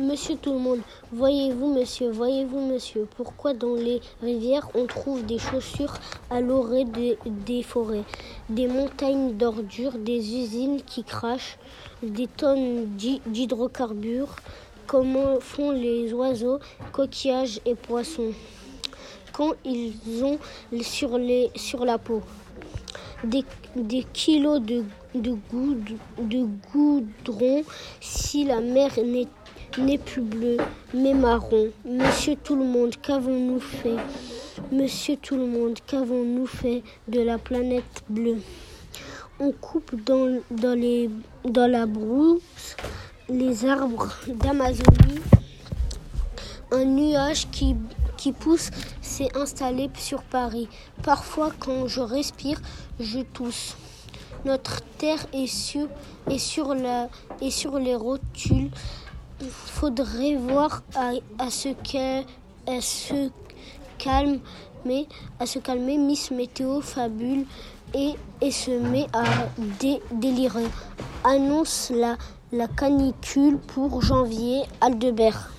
Monsieur tout le monde, voyez-vous, monsieur, voyez-vous, monsieur, pourquoi dans les rivières on trouve des chaussures à l'orée des, forêts, des montagnes d'ordures, des usines qui crachent, des tonnes d'hy- d'hydrocarbures, comment font les oiseaux, coquillages et poissons? Quand ils ont sur, la peau. Des, kilos de, de, goud- de goudron si la mer n'est plus bleue, mais marron. Monsieur tout le monde, qu'avons-nous fait? Monsieur tout le monde, qu'avons-nous fait de la planète bleue? On coupe dans, dans, les, dans la brousse les arbres d'Amazonie. Un nuage qui, qui pousse s'est installé sur Paris. Parfois, quand je respire, je tousse. Notre terre est sur, est sur, la, est sur les rotules. Faudrait voir à, à ce qu'elle se calme, mais à se calmer. Miss Météo fabule et, se met à dé- délirer. Annonce la canicule pour janvier. Aldebert.